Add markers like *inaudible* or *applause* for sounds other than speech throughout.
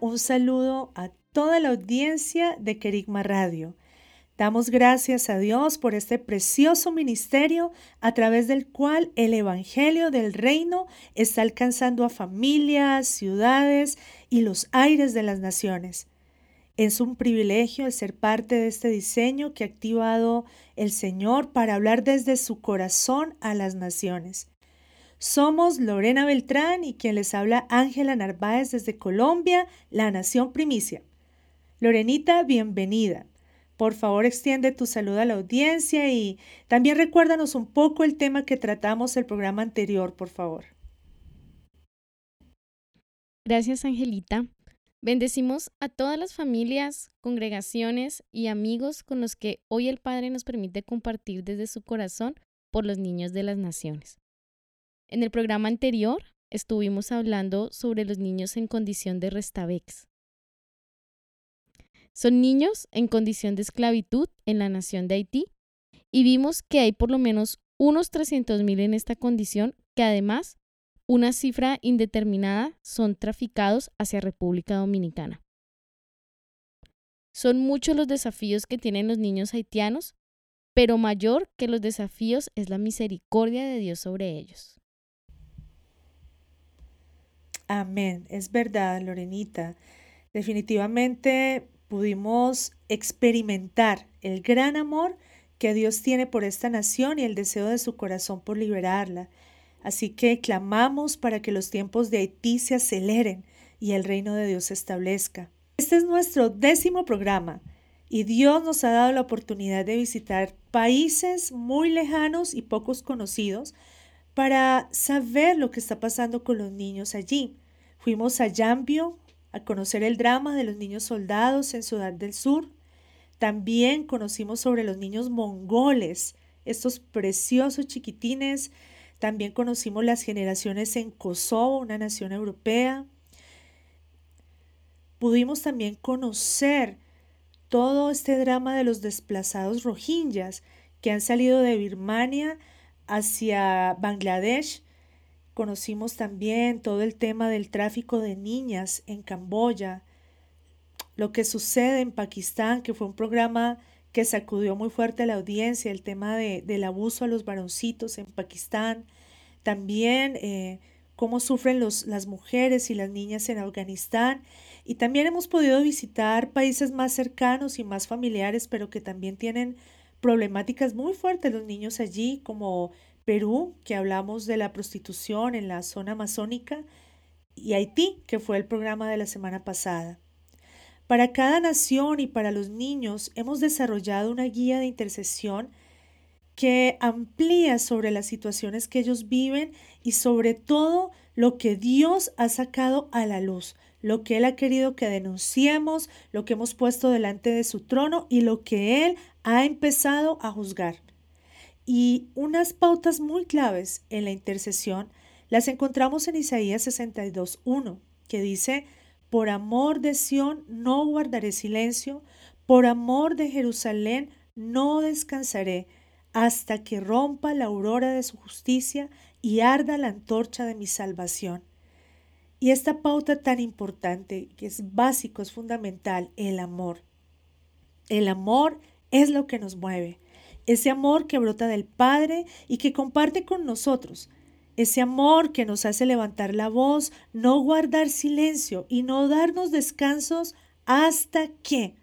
Un saludo a toda la audiencia de Kerigma Radio. Damos gracias a Dios por este precioso ministerio a través del cual el Evangelio del Reino está alcanzando a familias, ciudades y los aires de las naciones. Es un privilegio el ser parte de este diseño que ha activado el Señor para hablar desde su corazón a las naciones. Somos Lorena Beltrán y quien les habla Ángela Narváez desde Colombia, la Nación Primicia. Lorenita, bienvenida. Por favor, extiende tu saludo a la audiencia y también recuérdanos un poco el tema que tratamos el programa anterior, por favor. Gracias, Angelita. Bendecimos a todas las familias, congregaciones y amigos con los que hoy el Padre nos permite compartir desde su corazón por los niños de las naciones. En el programa anterior estuvimos hablando sobre los niños en condición de restavex. Son niños en condición de esclavitud en la nación de Haití y vimos que hay por lo menos unos 300.000 en esta condición que además una cifra indeterminada son traficados hacia República Dominicana. Son muchos los desafíos que tienen los niños haitianos, pero mayor que los desafíos es la misericordia de Dios sobre ellos. Amén. Es verdad, Lorenita. Definitivamente pudimos experimentar el gran amor que Dios tiene por esta nación y el deseo de su corazón por liberarla. Así que clamamos para que los tiempos de Haití se aceleren y el reino de Dios se establezca. Este es nuestro décimo programa y Dios nos ha dado la oportunidad de visitar países muy lejanos y pocos conocidos para saber lo que está pasando con los niños allí. Fuimos a Yambio a conocer el drama de los niños soldados en Sudán del Sur. También conocimos sobre los niños mongoles, estos preciosos chiquitines. También conocimos las generaciones en Kosovo, una nación europea. Pudimos también conocer todo este drama de los desplazados rohingyas que han salido de Birmania hacia Bangladesh. Conocimos también todo el tema del tráfico de niñas en Camboya, lo que sucede en Pakistán, que fue un programa que sacudió muy fuerte a la audiencia, el tema de, del abuso a los varoncitos en Pakistán, también eh, cómo sufren los, las mujeres y las niñas en Afganistán. Y también hemos podido visitar países más cercanos y más familiares, pero que también tienen problemáticas muy fuertes los niños allí, como Perú, que hablamos de la prostitución en la zona amazónica, y Haití, que fue el programa de la semana pasada. Para cada nación y para los niños hemos desarrollado una guía de intercesión que amplía sobre las situaciones que ellos viven y sobre todo lo que Dios ha sacado a la luz, lo que Él ha querido que denunciemos, lo que hemos puesto delante de su trono y lo que Él ha empezado a juzgar. Y unas pautas muy claves en la intercesión las encontramos en Isaías 62.1, que dice, por amor de Sión no guardaré silencio, por amor de Jerusalén no descansaré, hasta que rompa la aurora de su justicia y arda la antorcha de mi salvación. Y esta pauta tan importante, que es básico, es fundamental, el amor. El amor es lo que nos mueve. Ese amor que brota del Padre y que comparte con nosotros. Ese amor que nos hace levantar la voz, no guardar silencio y no darnos descansos hasta que.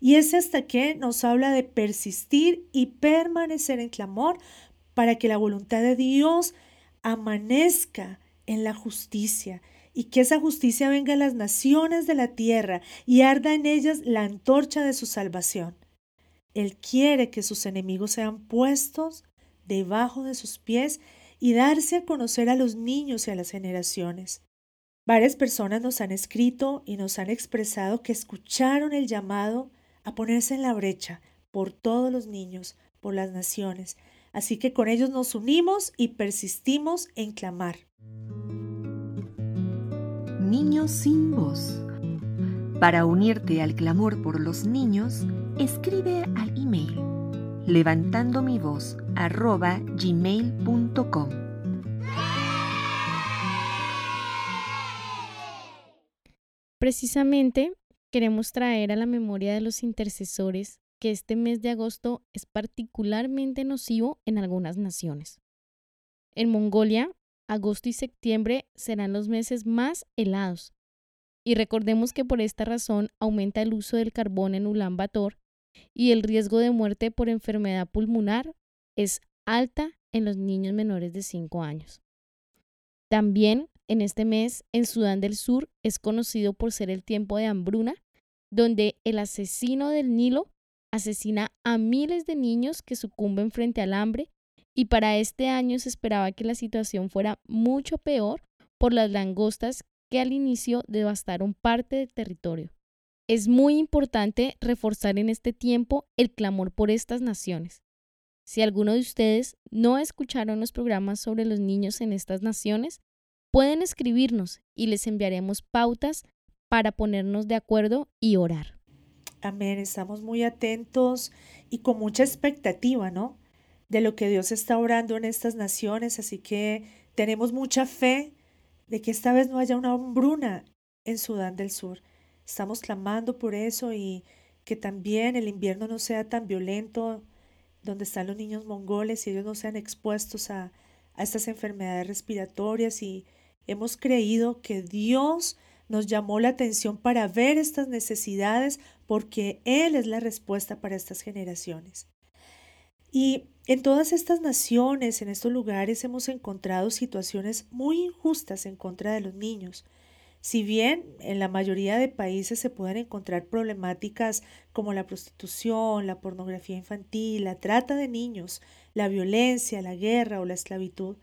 Y ese hasta que nos habla de persistir y permanecer en clamor para que la voluntad de Dios amanezca en la justicia y que esa justicia venga a las naciones de la tierra y arda en ellas la antorcha de su salvación. Él quiere que sus enemigos sean puestos debajo de sus pies y darse a conocer a los niños y a las generaciones. Varias personas nos han escrito y nos han expresado que escucharon el llamado a ponerse en la brecha por todos los niños, por las naciones. Así que con ellos nos unimos y persistimos en clamar. Niños sin voz. Para unirte al clamor por los niños, escribe al email levantando mi voz arroba. Precisamente queremos traer a la memoria de los intercesores que este mes de agosto es particularmente nocivo en algunas naciones. En Mongolia, agosto y septiembre serán los meses más helados. Y recordemos que por esta razón aumenta el uso del carbón en Ulan Bator y el riesgo de muerte por enfermedad pulmonar es alta en los niños menores de 5 años. También en este mes en Sudán del Sur es conocido por ser el tiempo de hambruna, donde el asesino del Nilo asesina a miles de niños que sucumben frente al hambre y para este año se esperaba que la situación fuera mucho peor por las langostas que al inicio devastaron parte del territorio. Es muy importante reforzar en este tiempo el clamor por estas naciones. Si alguno de ustedes no escucharon los programas sobre los niños en estas naciones, pueden escribirnos y les enviaremos pautas para ponernos de acuerdo y orar. Amén, estamos muy atentos y con mucha expectativa, ¿no? De lo que Dios está orando en estas naciones, así que tenemos mucha fe de que esta vez no haya una hambruna en Sudán del Sur. Estamos clamando por eso y que también el invierno no sea tan violento, donde están los niños mongoles y ellos no sean expuestos a, a estas enfermedades respiratorias y hemos creído que Dios nos llamó la atención para ver estas necesidades porque Él es la respuesta para estas generaciones. Y en todas estas naciones, en estos lugares, hemos encontrado situaciones muy injustas en contra de los niños. Si bien en la mayoría de países se pueden encontrar problemáticas como la prostitución, la pornografía infantil, la trata de niños, la violencia, la guerra o la esclavitud,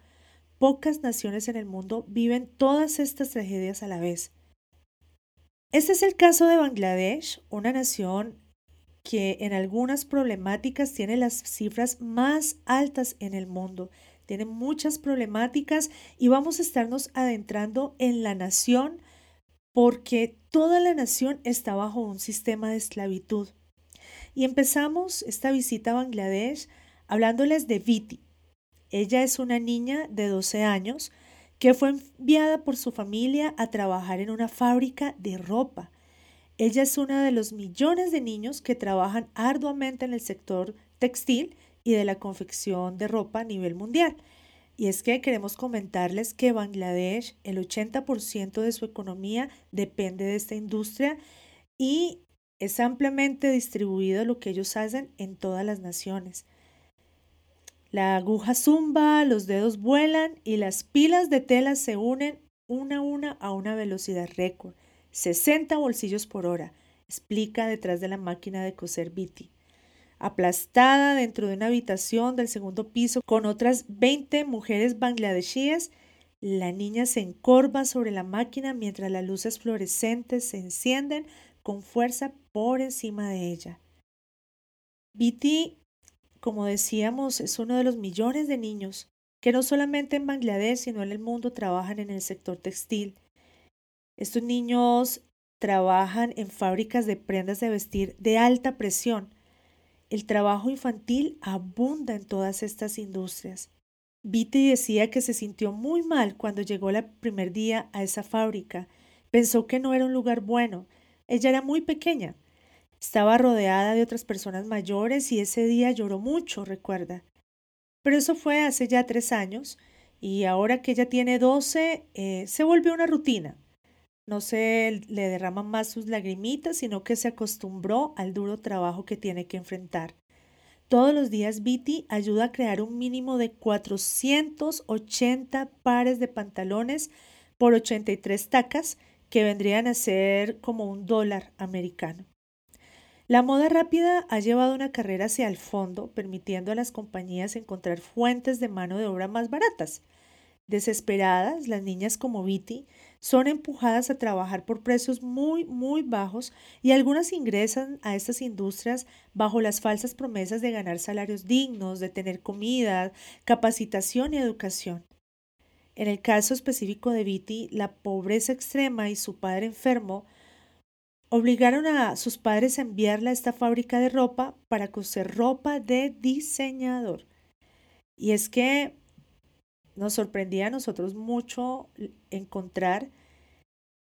pocas naciones en el mundo viven todas estas tragedias a la vez. Este es el caso de Bangladesh, una nación que en algunas problemáticas tiene las cifras más altas en el mundo. Tiene muchas problemáticas y vamos a estarnos adentrando en la nación porque toda la nación está bajo un sistema de esclavitud. Y empezamos esta visita a Bangladesh hablándoles de Viti. Ella es una niña de 12 años que fue enviada por su familia a trabajar en una fábrica de ropa. Ella es una de los millones de niños que trabajan arduamente en el sector textil y de la confección de ropa a nivel mundial. Y es que queremos comentarles que Bangladesh, el 80% de su economía depende de esta industria y es ampliamente distribuido lo que ellos hacen en todas las naciones. La aguja zumba, los dedos vuelan y las pilas de tela se unen una a una a una velocidad récord, 60 bolsillos por hora, explica detrás de la máquina de coser Biti aplastada dentro de una habitación del segundo piso con otras 20 mujeres bangladesíes. La niña se encorva sobre la máquina mientras las luces fluorescentes se encienden con fuerza por encima de ella. Biti, como decíamos, es uno de los millones de niños que no solamente en Bangladesh, sino en el mundo trabajan en el sector textil. Estos niños trabajan en fábricas de prendas de vestir de alta presión el trabajo infantil abunda en todas estas industrias. Viti decía que se sintió muy mal cuando llegó el primer día a esa fábrica. Pensó que no era un lugar bueno. Ella era muy pequeña. Estaba rodeada de otras personas mayores y ese día lloró mucho, recuerda. Pero eso fue hace ya tres años y ahora que ella tiene doce, eh, se volvió una rutina. No se le derraman más sus lagrimitas, sino que se acostumbró al duro trabajo que tiene que enfrentar. Todos los días Viti ayuda a crear un mínimo de 480 pares de pantalones por 83 tacas, que vendrían a ser como un dólar americano. La moda rápida ha llevado una carrera hacia el fondo, permitiendo a las compañías encontrar fuentes de mano de obra más baratas. Desesperadas, las niñas como Viti son empujadas a trabajar por precios muy, muy bajos y algunas ingresan a estas industrias bajo las falsas promesas de ganar salarios dignos, de tener comida, capacitación y educación. En el caso específico de Viti, la pobreza extrema y su padre enfermo obligaron a sus padres a enviarla a esta fábrica de ropa para coser ropa de diseñador. Y es que nos sorprendía a nosotros mucho encontrar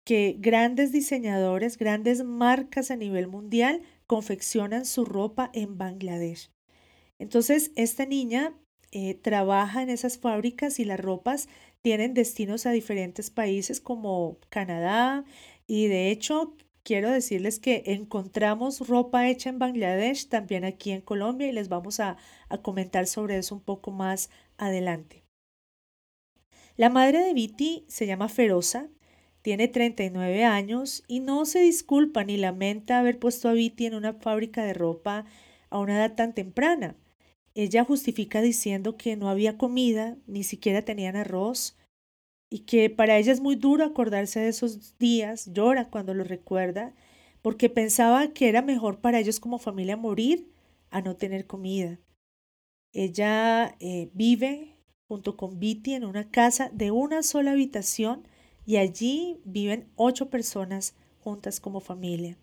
que grandes diseñadores, grandes marcas a nivel mundial confeccionan su ropa en Bangladesh. Entonces, esta niña eh, trabaja en esas fábricas y las ropas tienen destinos a diferentes países como Canadá y de hecho quiero decirles que encontramos ropa hecha en Bangladesh también aquí en Colombia y les vamos a, comentar sobre eso un poco más adelante. La madre de Viti se llama Feroza, tiene 39 años y no se disculpa ni lamenta haber puesto a Viti en una fábrica de ropa a una edad tan temprana. Ella justifica diciendo que no había comida, ni siquiera tenían arroz, y que para ella es muy duro acordarse de esos días, llora cuando lo recuerda, porque pensaba que era mejor para ellos como familia morir a no tener comida. Ella eh, vive junto con Viti en una casa de una sola habitación y allí viven ocho personas juntas como familia.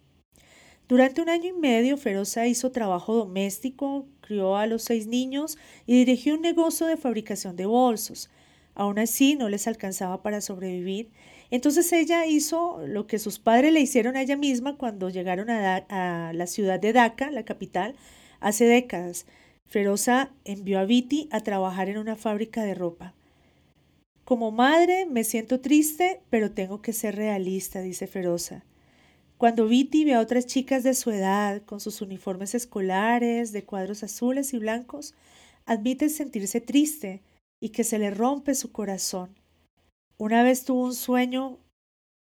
Durante un año y medio, Feroza hizo trabajo doméstico, crió a los seis niños y dirigió un negocio de fabricación de bolsos. Aún así, no les alcanzaba para sobrevivir. Entonces ella hizo lo que sus padres le hicieron a ella misma cuando llegaron a, la ciudad de Dhaka, la capital, hace décadas. Feroza envió a Viti a trabajar en una fábrica de ropa. Como madre me siento triste, pero tengo que ser realista, dice Feroza. Cuando Viti ve a otras chicas de su edad, con sus uniformes escolares, de cuadros azules y blancos, admite sentirse triste, y que se le rompe su corazón. Una vez tuvo un sueño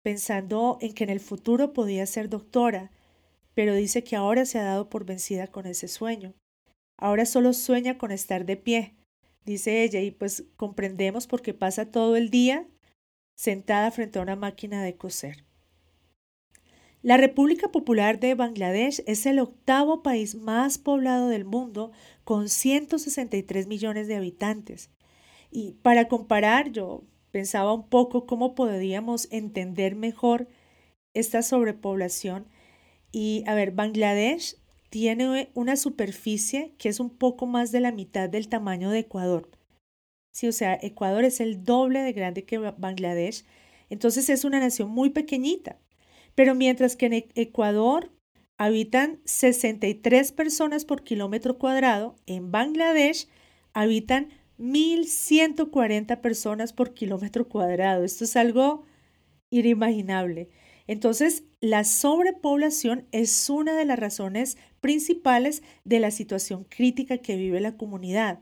pensando en que en el futuro podía ser doctora, pero dice que ahora se ha dado por vencida con ese sueño. Ahora solo sueña con estar de pie, dice ella, y pues comprendemos porque pasa todo el día sentada frente a una máquina de coser. La República Popular de Bangladesh es el octavo país más poblado del mundo con 163 millones de habitantes. Y para comparar, yo pensaba un poco cómo podríamos entender mejor esta sobrepoblación. Y a ver, Bangladesh tiene una superficie que es un poco más de la mitad del tamaño de Ecuador. Sí, o sea, Ecuador es el doble de grande que Bangladesh. Entonces es una nación muy pequeñita. Pero mientras que en e-, Ecuador habitan 63 personas por kilómetro cuadrado, en Bangladesh habitan 1.140 personas por kilómetro cuadrado. Esto es algo inimaginable. Entonces, la sobrepoblación es una de las razones principales de la situación crítica que vive la comunidad.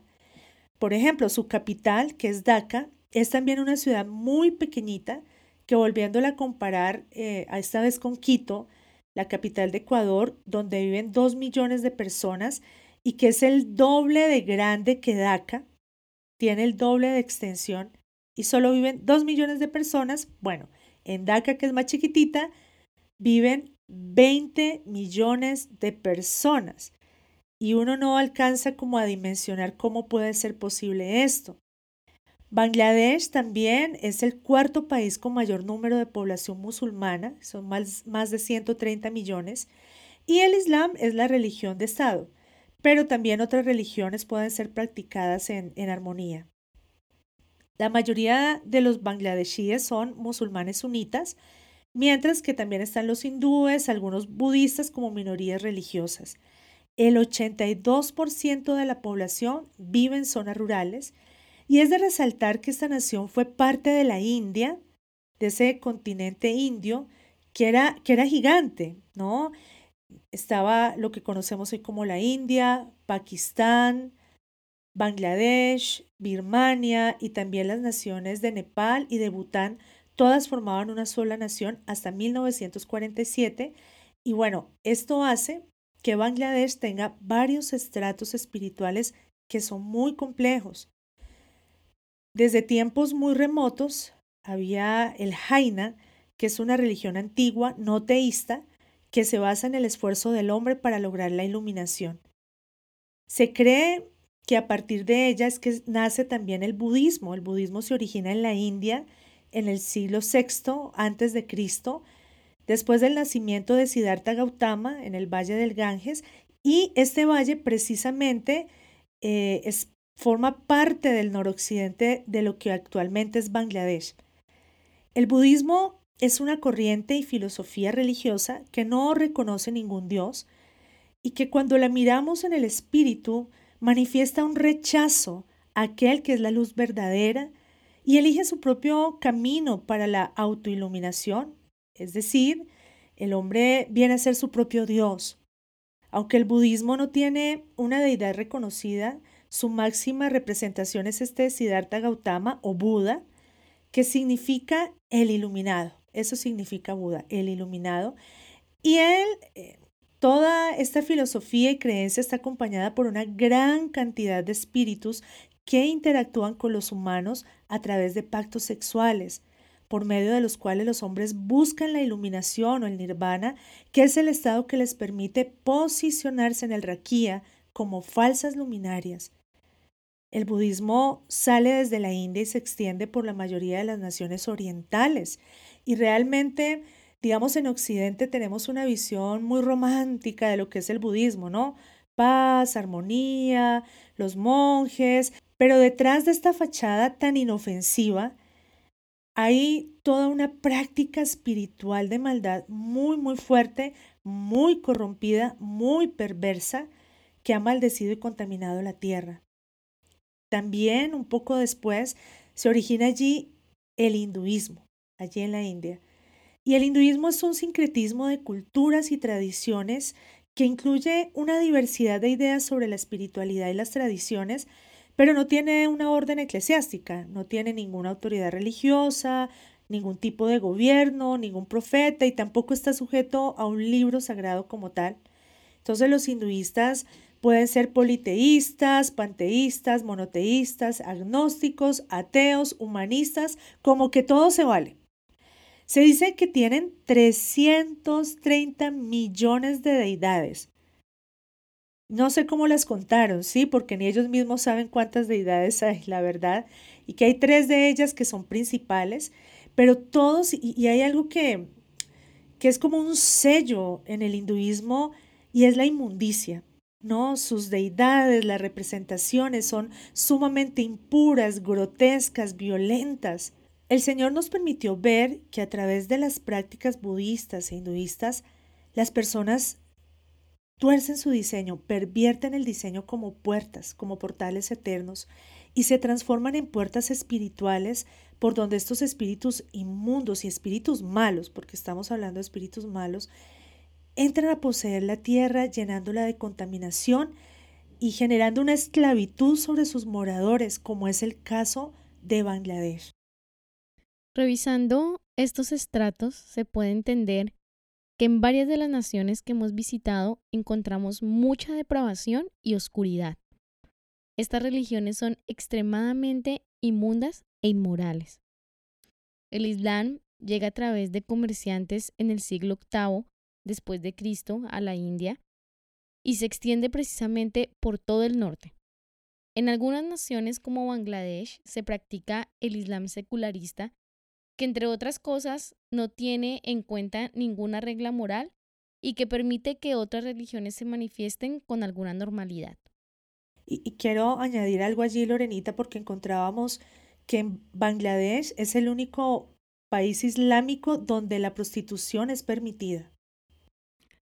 Por ejemplo, su capital, que es Dhaka, es también una ciudad muy pequeñita que volviéndola a comparar eh, a esta vez con Quito, la capital de Ecuador, donde viven dos millones de personas y que es el doble de grande que Dhaka, tiene el doble de extensión y solo viven 2 millones de personas, bueno, en Dhaka, que es más chiquitita, viven 20 millones de personas. Y uno no alcanza como a dimensionar cómo puede ser posible esto. Bangladesh también es el cuarto país con mayor número de población musulmana, son más, más de 130 millones, y el Islam es la religión de Estado pero también otras religiones pueden ser practicadas en, armonía. La mayoría de los bangladeshíes son musulmanes sunitas, mientras que también están los hindúes, algunos budistas como minorías religiosas. El 82% de la población vive en zonas rurales y es de resaltar que esta nación fue parte de la India, de ese continente indio, que era, que era gigante, ¿no? estaba lo que conocemos hoy como la India, Pakistán, Bangladesh, Birmania y también las naciones de Nepal y de Bután, todas formaban una sola nación hasta 1947. Y bueno, esto hace que Bangladesh tenga varios estratos espirituales que son muy complejos. Desde tiempos muy remotos había el Jaina, que es una religión antigua, no teísta, que se basa en el esfuerzo del hombre para lograr la iluminación. Se cree que a partir de ella es que nace también el budismo. El budismo se origina en la India en el siglo VI antes de Cristo, después del nacimiento de Siddhartha Gautama en el valle del Ganges, y este valle precisamente eh, es, forma parte del noroccidente de lo que actualmente es Bangladesh. El budismo es una corriente y filosofía religiosa que no reconoce ningún dios y que cuando la miramos en el espíritu manifiesta un rechazo a aquel que es la luz verdadera y elige su propio camino para la autoiluminación, es decir, el hombre viene a ser su propio Dios. Aunque el budismo no tiene una deidad reconocida, su máxima representación es este Siddhartha Gautama o Buda, que significa el iluminado. Eso significa Buda, el iluminado. Y él, eh, toda esta filosofía y creencia está acompañada por una gran cantidad de espíritus que interactúan con los humanos a través de pactos sexuales, por medio de los cuales los hombres buscan la iluminación o el nirvana, que es el estado que les permite posicionarse en el raquía como falsas luminarias. El budismo sale desde la India y se extiende por la mayoría de las naciones orientales y realmente digamos en Occidente tenemos una visión muy romántica de lo que es el budismo, ¿no? Paz, armonía, los monjes, pero detrás de esta fachada tan inofensiva hay toda una práctica espiritual de maldad muy, muy fuerte, muy corrompida, muy perversa, que ha maldecido y contaminado la tierra. También, un poco después, se origina allí el hinduismo, allí en la India. Y el hinduismo es un sincretismo de culturas y tradiciones que incluye una diversidad de ideas sobre la espiritualidad y las tradiciones, pero no tiene una orden eclesiástica, no tiene ninguna autoridad religiosa, ningún tipo de gobierno, ningún profeta y tampoco está sujeto a un libro sagrado como tal. Entonces los hinduistas pueden ser politeístas, panteístas, monoteístas, agnósticos, ateos, humanistas, como que todo se vale. Se dice que tienen 330 millones de deidades. No sé cómo las contaron, sí, porque ni ellos mismos saben cuántas deidades hay, la verdad, y que hay tres de ellas que son principales, pero todos, y, hay algo que, que es como un sello en el hinduismo, y es la inmundicia. ¿no? Sus deidades, las representaciones son sumamente impuras, grotescas, violentas. El Señor nos permitió ver que a través de las prácticas budistas e hinduistas, las personas tuercen su diseño, pervierten el diseño como puertas, como portales eternos, y se transforman en puertas espirituales por donde estos espíritus inmundos y espíritus malos, porque estamos hablando de espíritus malos, entran a poseer la tierra llenándola de contaminación y generando una esclavitud sobre sus moradores, como es el caso de Bangladesh. Revisando estos estratos se puede entender que en varias de las naciones que hemos visitado encontramos mucha depravación y oscuridad. Estas religiones son extremadamente inmundas e inmorales. El Islam llega a través de comerciantes en el siglo VIII después de Cristo a la India y se extiende precisamente por todo el norte. En algunas naciones como Bangladesh se practica el Islam secularista que entre otras cosas no tiene en cuenta ninguna regla moral y que permite que otras religiones se manifiesten con alguna normalidad. Y, quiero añadir algo allí, Lorenita, porque encontrábamos que en Bangladesh es el único país islámico donde la prostitución es permitida.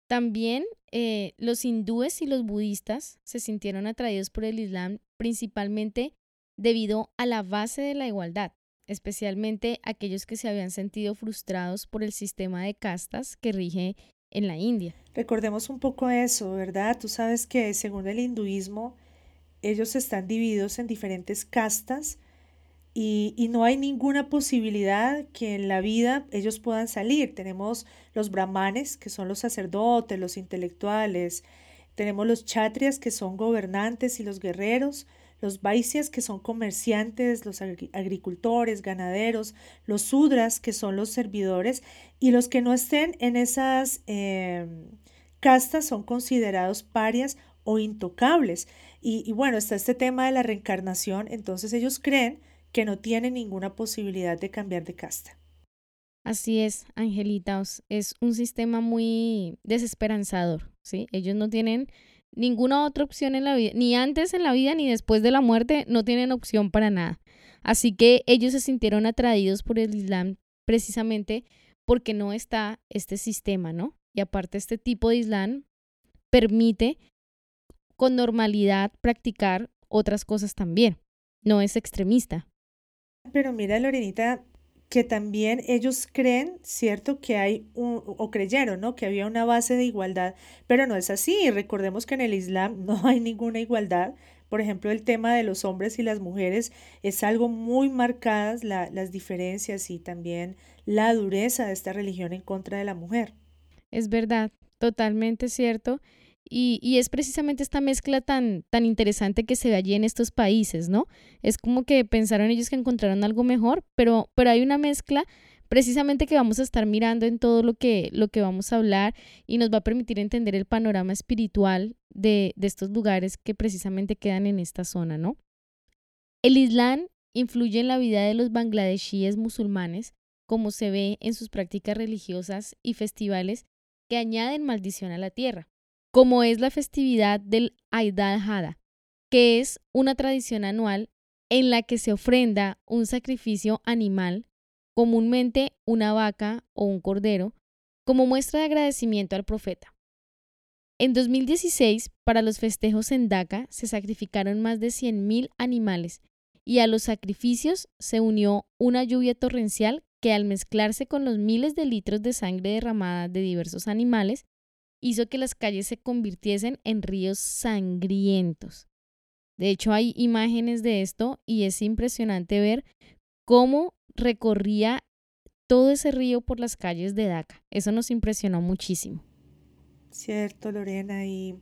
También eh, los hindúes y los budistas se sintieron atraídos por el Islam principalmente debido a la base de la igualdad especialmente aquellos que se habían sentido frustrados por el sistema de castas que rige en la India. Recordemos un poco eso, ¿verdad? Tú sabes que según el hinduismo, ellos están divididos en diferentes castas y, y, no hay ninguna posibilidad que en la vida ellos puedan salir. Tenemos los brahmanes, que son los sacerdotes, los intelectuales, Tenemos los chatrias, que son gobernantes y los guerreros, los vaisyas, que son comerciantes, los agricultores, ganaderos, los sudras, que son los servidores, y los que no estén en esas em, castas son considerados parias o intocables. Y, y bueno, está este tema de la reencarnación, entonces ellos creen que no tienen ninguna posibilidad de cambiar de casta. Así es, Angelita, es un sistema muy desesperanzador, ¿sí? Ellos no tienen ninguna otra opción en la vida, ni antes en la vida ni después de la muerte, no tienen opción para nada. Así que ellos se sintieron atraídos por el Islam precisamente porque no está este sistema, ¿no? Y aparte este tipo de Islam permite con normalidad practicar otras cosas también, no es extremista. Pero mira, Lorenita, que también ellos creen, ¿cierto? Que hay un, o creyeron, ¿no? Que había una base de igualdad, pero no es así. Recordemos que en el Islam *laughs* no hay ninguna igualdad. Por ejemplo, el tema de los hombres y las mujeres es algo muy marcadas las diferencias y también la dureza de esta religión en contra de la mujer. Es verdad, totalmente cierto. Y, es precisamente esta mezcla tan, tan interesante que se ve allí en estos países, ¿no? Es como que pensaron ellos que encontraron algo mejor, pero, pero hay una mezcla precisamente que vamos a estar mirando en todo lo que, lo que vamos a hablar y nos va a permitir entender el panorama espiritual de, de estos lugares que precisamente quedan en esta zona, ¿no? El Islam influye en la vida de los bangladesíes musulmanes, como se ve en sus prácticas religiosas y festivales que añaden maldición a la tierra como es la festividad del Aid al-Hada, que es una tradición anual en la que se ofrenda un sacrificio animal, comúnmente una vaca o un cordero, como muestra de agradecimiento al profeta. En 2016, para los festejos en Dhaka, se sacrificaron más de 100.000 animales y a los sacrificios se unió una lluvia torrencial que al mezclarse con los miles de litros de sangre derramada de diversos animales, hizo que las calles se convirtiesen en ríos sangrientos. De hecho, hay imágenes de esto y es impresionante ver cómo recorría todo ese río por las calles de Dhaka. Eso nos impresionó muchísimo. Cierto, Lorena, y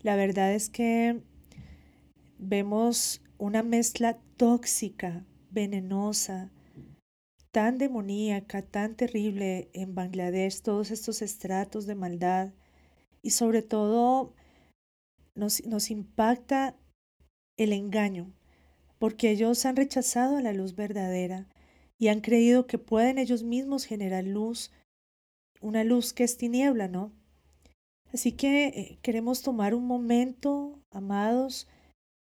la verdad es que vemos una mezcla tóxica, venenosa, tan demoníaca, tan terrible en Bangladesh, todos estos estratos de maldad y sobre todo nos, nos impacta el engaño, porque ellos han rechazado la luz verdadera y han creído que pueden ellos mismos generar luz, una luz que es tiniebla, ¿no? Así que eh, queremos tomar un momento, amados,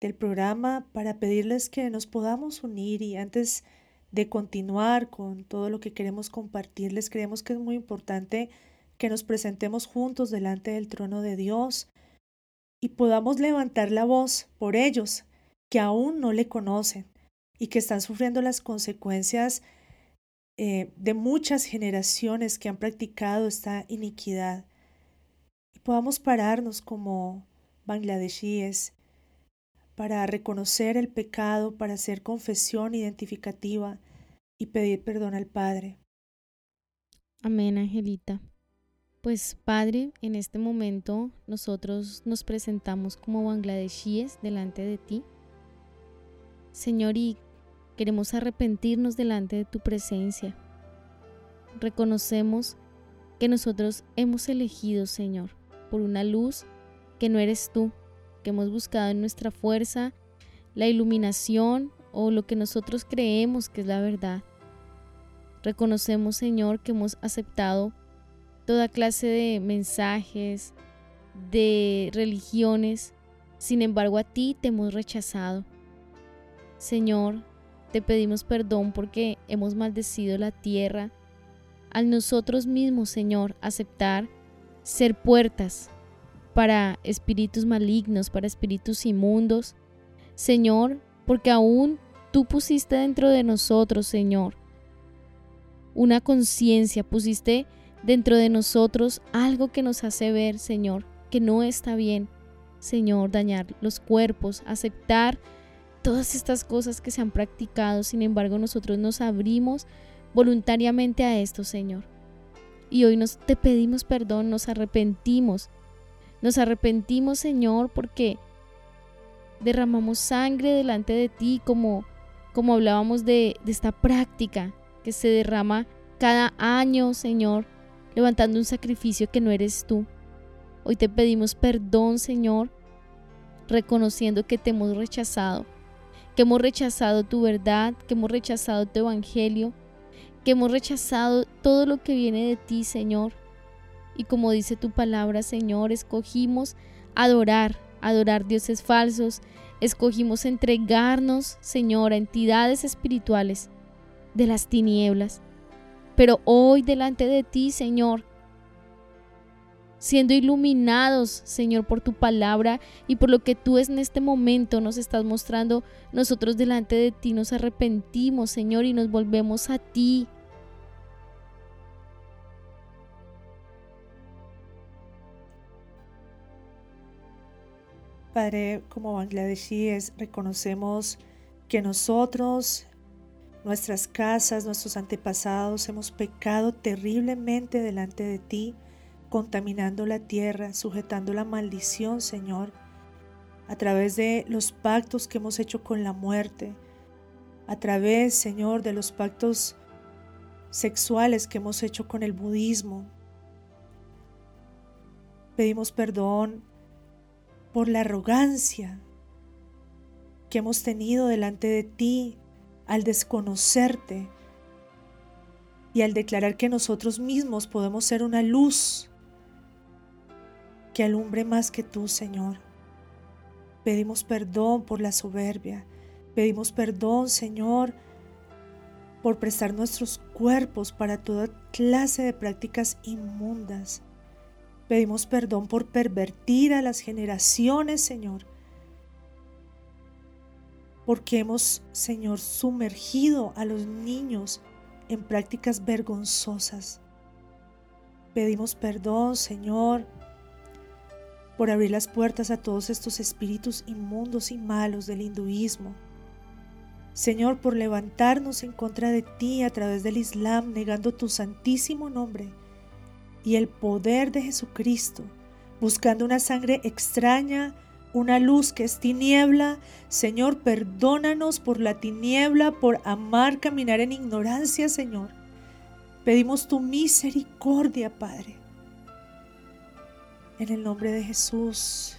del programa para pedirles que nos podamos unir y antes de continuar con todo lo que queremos compartirles, creemos que es muy importante que nos presentemos juntos delante del trono de Dios y podamos levantar la voz por ellos que aún no le conocen y que están sufriendo las consecuencias eh, de muchas generaciones que han practicado esta iniquidad. Y podamos pararnos como bangladesíes para reconocer el pecado, para hacer confesión identificativa y pedir perdón al Padre. Amén, Angelita. Pues Padre, en este momento nosotros nos presentamos como bangladesíes delante de ti. Señor, y queremos arrepentirnos delante de tu presencia. Reconocemos que nosotros hemos elegido, Señor, por una luz que no eres tú, que hemos buscado en nuestra fuerza, la iluminación o lo que nosotros creemos que es la verdad. Reconocemos, Señor, que hemos aceptado toda clase de mensajes, de religiones. Sin embargo, a ti te hemos rechazado. Señor, te pedimos perdón porque hemos maldecido la tierra. Al nosotros mismos, Señor, aceptar ser puertas para espíritus malignos, para espíritus inmundos. Señor, porque aún tú pusiste dentro de nosotros, Señor, una conciencia, pusiste dentro de nosotros algo que nos hace ver, Señor, que no está bien, Señor, dañar los cuerpos, aceptar todas estas cosas que se han practicado. Sin embargo, nosotros nos abrimos voluntariamente a esto, Señor. Y hoy nos te pedimos perdón, nos arrepentimos. Nos arrepentimos, Señor, porque derramamos sangre delante de ti, como, como hablábamos de, de esta práctica que se derrama cada año, Señor, levantando un sacrificio que no eres tú. Hoy te pedimos perdón, Señor, reconociendo que te hemos rechazado, que hemos rechazado tu verdad, que hemos rechazado tu evangelio, que hemos rechazado todo lo que viene de ti, Señor. Y como dice tu palabra, Señor, escogimos adorar, adorar dioses falsos, escogimos entregarnos, Señor, a entidades espirituales de las tinieblas. Pero hoy delante de ti, Señor, siendo iluminados, Señor, por tu palabra y por lo que tú en este momento nos estás mostrando, nosotros delante de ti nos arrepentimos, Señor, y nos volvemos a ti. Padre, como bangladesíes, reconocemos que nosotros, nuestras casas, nuestros antepasados hemos pecado terriblemente delante de ti, contaminando la tierra, sujetando la maldición, Señor, a través de los pactos que hemos hecho con la muerte, a través, Señor, de los pactos sexuales que hemos hecho con el budismo. Pedimos perdón por la arrogancia que hemos tenido delante de ti al desconocerte y al declarar que nosotros mismos podemos ser una luz que alumbre más que tú, Señor. Pedimos perdón por la soberbia. Pedimos perdón, Señor, por prestar nuestros cuerpos para toda clase de prácticas inmundas. Pedimos perdón por pervertir a las generaciones, Señor. Porque hemos, Señor, sumergido a los niños en prácticas vergonzosas. Pedimos perdón, Señor, por abrir las puertas a todos estos espíritus inmundos y malos del hinduismo. Señor, por levantarnos en contra de ti a través del Islam, negando tu santísimo nombre y el poder de Jesucristo, buscando una sangre extraña, una luz que es tiniebla. Señor, perdónanos por la tiniebla, por amar caminar en ignorancia, Señor. Pedimos tu misericordia, Padre. En el nombre de Jesús.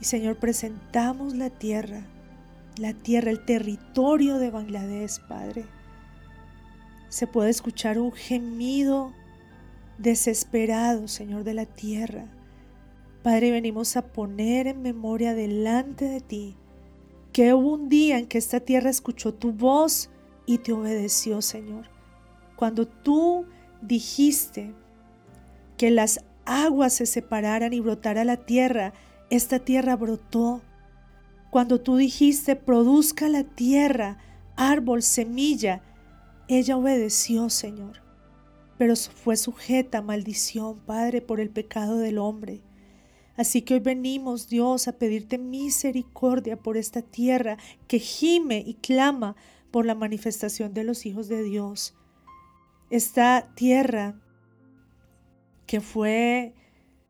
Y Señor, presentamos la tierra, la tierra, el territorio de Bangladesh, Padre. Se puede escuchar un gemido desesperado, Señor de la tierra. Padre, venimos a poner en memoria delante de ti que hubo un día en que esta tierra escuchó tu voz y te obedeció, Señor. Cuando tú dijiste que las aguas se separaran y brotara la tierra, esta tierra brotó. Cuando tú dijiste, produzca la tierra, árbol, semilla, ella obedeció, Señor pero fue sujeta a maldición, Padre, por el pecado del hombre. Así que hoy venimos, Dios, a pedirte misericordia por esta tierra que gime y clama por la manifestación de los hijos de Dios. Esta tierra que fue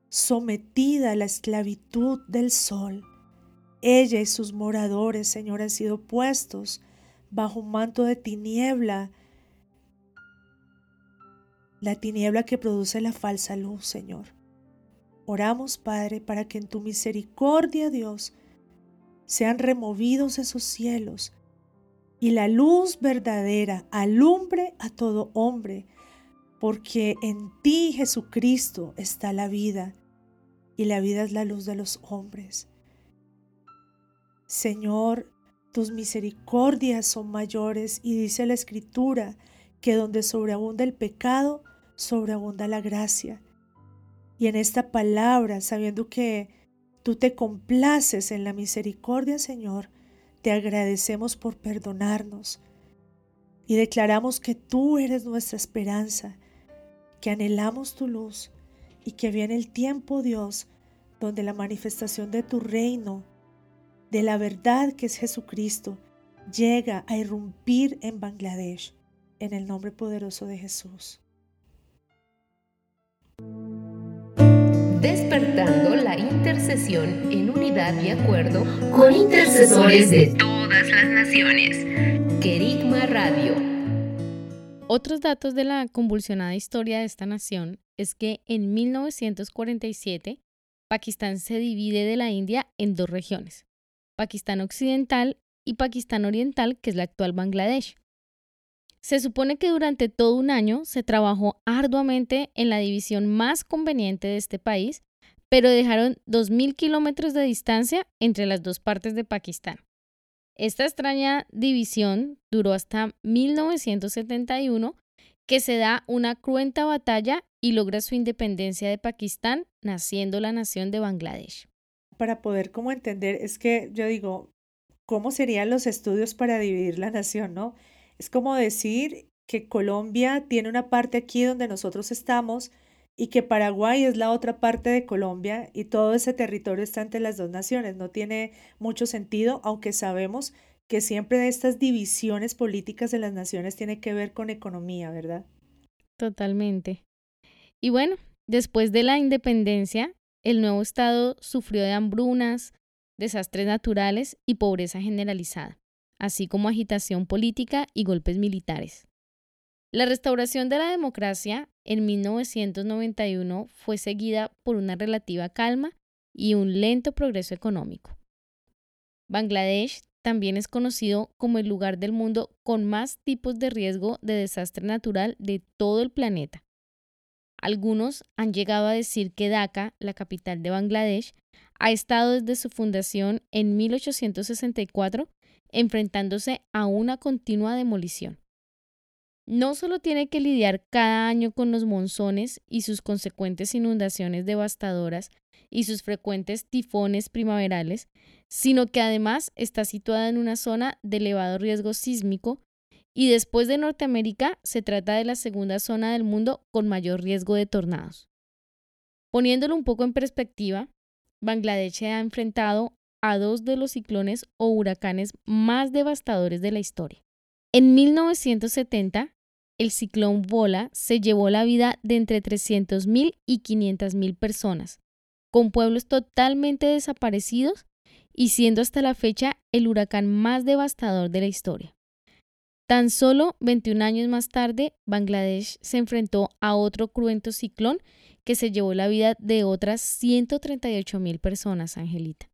sometida a la esclavitud del sol. Ella y sus moradores, Señor, han sido puestos bajo un manto de tiniebla la tiniebla que produce la falsa luz, Señor. Oramos, Padre, para que en tu misericordia, Dios, sean removidos esos cielos y la luz verdadera alumbre a todo hombre, porque en ti, Jesucristo, está la vida y la vida es la luz de los hombres. Señor, tus misericordias son mayores y dice la Escritura que donde sobreabunda el pecado, sobreabunda la gracia. Y en esta palabra, sabiendo que tú te complaces en la misericordia, Señor, te agradecemos por perdonarnos y declaramos que tú eres nuestra esperanza, que anhelamos tu luz y que viene el tiempo, Dios, donde la manifestación de tu reino, de la verdad que es Jesucristo, llega a irrumpir en Bangladesh, en el nombre poderoso de Jesús. Despertando la intercesión en unidad y acuerdo con intercesores de todas las naciones. Querigma Radio. Otros datos de la convulsionada historia de esta nación es que en 1947 Pakistán se divide de la India en dos regiones, Pakistán Occidental y Pakistán Oriental, que es la actual Bangladesh. Se supone que durante todo un año se trabajó arduamente en la división más conveniente de este país, pero dejaron 2.000 kilómetros de distancia entre las dos partes de Pakistán. Esta extraña división duró hasta 1971, que se da una cruenta batalla y logra su independencia de Pakistán, naciendo la nación de Bangladesh. Para poder como entender, es que yo digo, ¿cómo serían los estudios para dividir la nación, no? Es como decir que Colombia tiene una parte aquí donde nosotros estamos y que Paraguay es la otra parte de Colombia y todo ese territorio está entre las dos naciones. No tiene mucho sentido, aunque sabemos que siempre estas divisiones políticas de las naciones tiene que ver con economía, ¿verdad? Totalmente. Y bueno, después de la independencia, el nuevo Estado sufrió de hambrunas, desastres naturales y pobreza generalizada así como agitación política y golpes militares. La restauración de la democracia en 1991 fue seguida por una relativa calma y un lento progreso económico. Bangladesh también es conocido como el lugar del mundo con más tipos de riesgo de desastre natural de todo el planeta. Algunos han llegado a decir que Dhaka, la capital de Bangladesh, ha estado desde su fundación en 1864 enfrentándose a una continua demolición. No solo tiene que lidiar cada año con los monzones y sus consecuentes inundaciones devastadoras y sus frecuentes tifones primaverales, sino que además está situada en una zona de elevado riesgo sísmico y después de Norteamérica se trata de la segunda zona del mundo con mayor riesgo de tornados. Poniéndolo un poco en perspectiva, Bangladesh ha enfrentado a dos de los ciclones o huracanes más devastadores de la historia. En 1970, el ciclón Bola se llevó la vida de entre 300.000 y 500.000 personas, con pueblos totalmente desaparecidos y siendo hasta la fecha el huracán más devastador de la historia. Tan solo 21 años más tarde, Bangladesh se enfrentó a otro cruento ciclón que se llevó la vida de otras 138.000 personas, Angelita.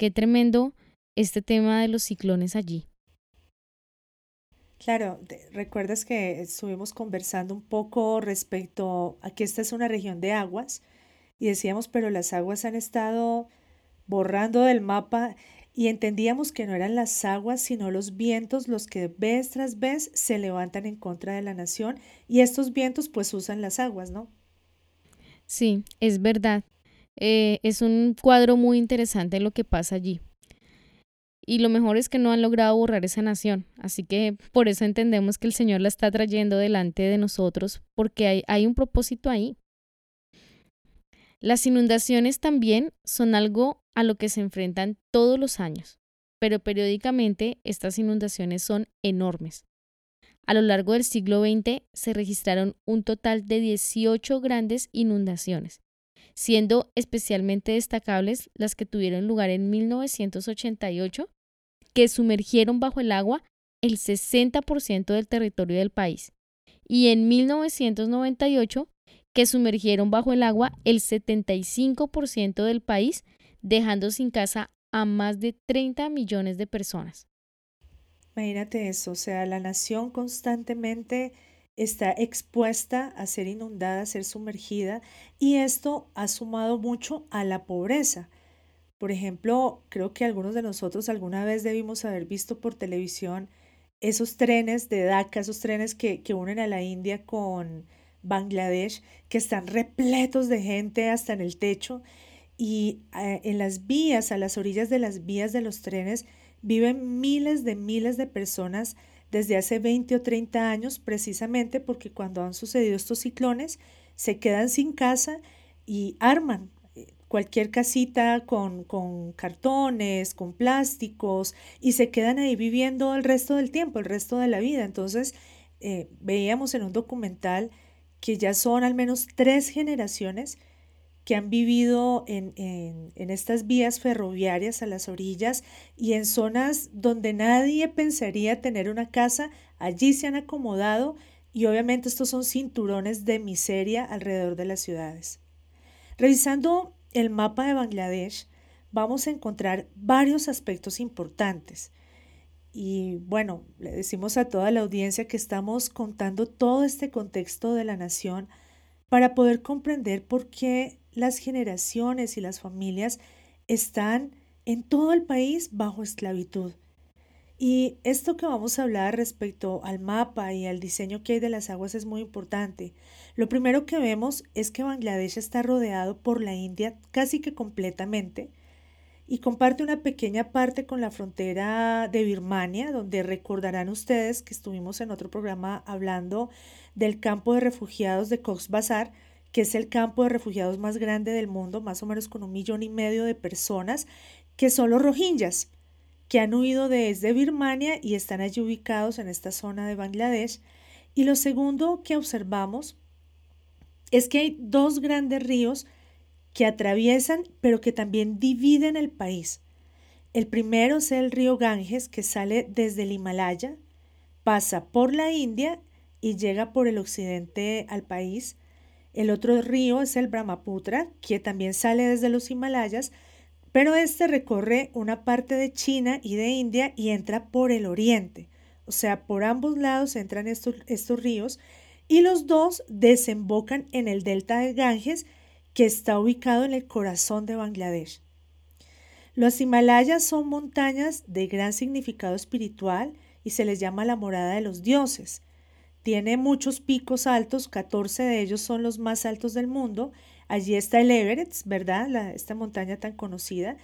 Qué tremendo este tema de los ciclones allí. Claro, recuerdas que estuvimos conversando un poco respecto a que esta es una región de aguas y decíamos, pero las aguas han estado borrando del mapa y entendíamos que no eran las aguas, sino los vientos los que vez tras vez se levantan en contra de la nación y estos vientos pues usan las aguas, ¿no? Sí, es verdad. Eh, es un cuadro muy interesante lo que pasa allí. Y lo mejor es que no han logrado borrar esa nación, así que por eso entendemos que el Señor la está trayendo delante de nosotros, porque hay, hay un propósito ahí. Las inundaciones también son algo a lo que se enfrentan todos los años, pero periódicamente estas inundaciones son enormes. A lo largo del siglo XX se registraron un total de 18 grandes inundaciones, siendo especialmente destacables las que tuvieron lugar en 1988, que sumergieron bajo el agua el 60% del territorio del país, y en 1998, que sumergieron bajo el agua el 75% del país, dejando sin casa a más de 30 millones de personas. Imagínate eso, o sea, la nación constantemente está expuesta a ser inundada, a ser sumergida y esto ha sumado mucho a la pobreza. Por ejemplo, creo que algunos de nosotros alguna vez debimos haber visto por televisión esos trenes de Dhaka, esos trenes que, que unen a la India con Bangladesh, que están repletos de gente hasta en el techo y eh, en las vías, a las orillas de las vías de los trenes, viven miles de miles de personas desde hace 20 o 30 años, precisamente porque cuando han sucedido estos ciclones, se quedan sin casa y arman eh, cualquier casita con, con, cartones, con plásticos, y se quedan ahí viviendo el resto del tiempo, el resto de la vida. Entonces, eh, veíamos en un documental que ya son al menos tres generaciones que han vivido en, en, estas vías ferroviarias a las orillas y en zonas donde nadie pensaría tener una casa, allí se han acomodado y obviamente estos son cinturones de miseria alrededor de las ciudades. Revisando el mapa de Bangladesh, vamos a encontrar varios aspectos importantes. Y bueno, le decimos a toda la audiencia que estamos contando todo este contexto de la nación para poder comprender por qué las generaciones y las familias están en todo el país bajo esclavitud. Y esto que vamos a hablar respecto al mapa y al diseño que hay de las aguas es muy importante. Lo primero que vemos es que Bangladesh está rodeado por la India casi que completamente y comparte una pequeña parte con la frontera de Birmania, donde recordarán ustedes que estuvimos en otro programa hablando del campo de refugiados de Cox's Bazar, que es el campo de refugiados más grande del mundo, más o menos con un millón y medio de personas, que son los rohingyas, que han huido desde Birmania y están allí ubicados en esta zona de Bangladesh. Y lo segundo que observamos es que hay dos grandes ríos que atraviesan pero que también dividen el país. El primero es el río Ganges que sale desde el Himalaya, pasa por la India y llega por el occidente al país. El otro río es el Brahmaputra, que también sale desde los Himalayas, pero este recorre una parte de China y de India y entra por el oriente. O sea, por ambos lados entran estos, estos ríos y los dos desembocan en el delta de Ganges que está ubicado en el corazón de Bangladesh. Los Himalayas son montañas de gran significado espiritual y se les llama la morada de los dioses. Tiene muchos picos altos, 14 de ellos son los más altos del mundo. Allí está el Everest, ¿verdad? esta montaña tan conocida.